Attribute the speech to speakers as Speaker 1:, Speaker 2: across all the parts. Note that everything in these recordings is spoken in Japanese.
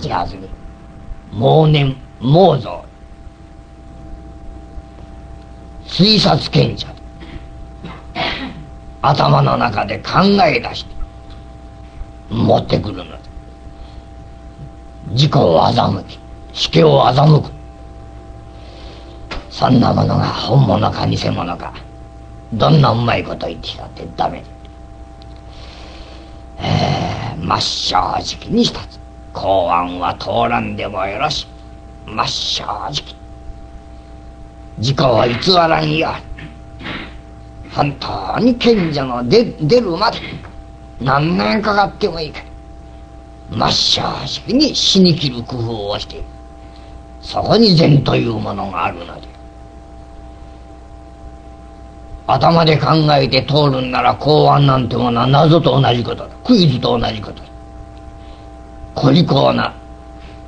Speaker 1: ちはずに猛年猛造推察賢者。頭の中で考え出して持ってくるの。だ事故を欺き死刑を欺く。そんなものが本物か偽物か。どんなうまいこと言ってきたってダメ。だえー、真っ正直に一つ。公安は通らんでもよろし真っ正直。事故を偽らんよ。本当に賢者の出出るまで。何年かかってもいいか真っ正直に死にきる工夫をして。そこに善というものがあるので。頭で考えて通るんなら公安なんてものは謎と同じことだ。クイズと同じことだ。小利口な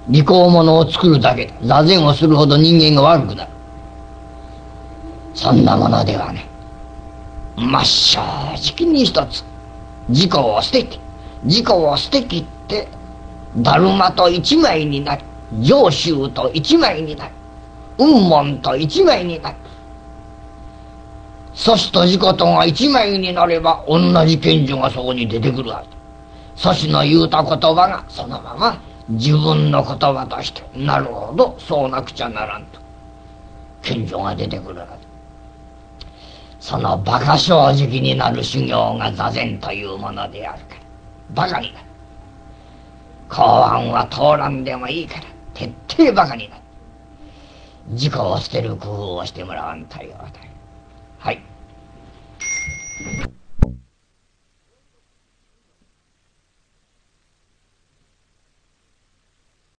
Speaker 1: 利口者を作るだけ。座禅をするほど人間が悪くなる。そんなものではね。真っ正直に一つ。事故を捨てて。事故を捨てきって。だるまと一枚になり上州と一枚になり雲門と一枚になり阻止と事故とが一枚になれば同じ賢者がそこに出てくるはず阻止の言うた言葉がそのまま自分の言葉としてなるほどそうなくちゃならんと。賢者が出てくる。その馬鹿正直になる修行が座禅というものであるから。馬鹿になる。公安は通らんでもいいから。徹底馬鹿になる。事故を捨てる工夫をしてもらわんというわけはい。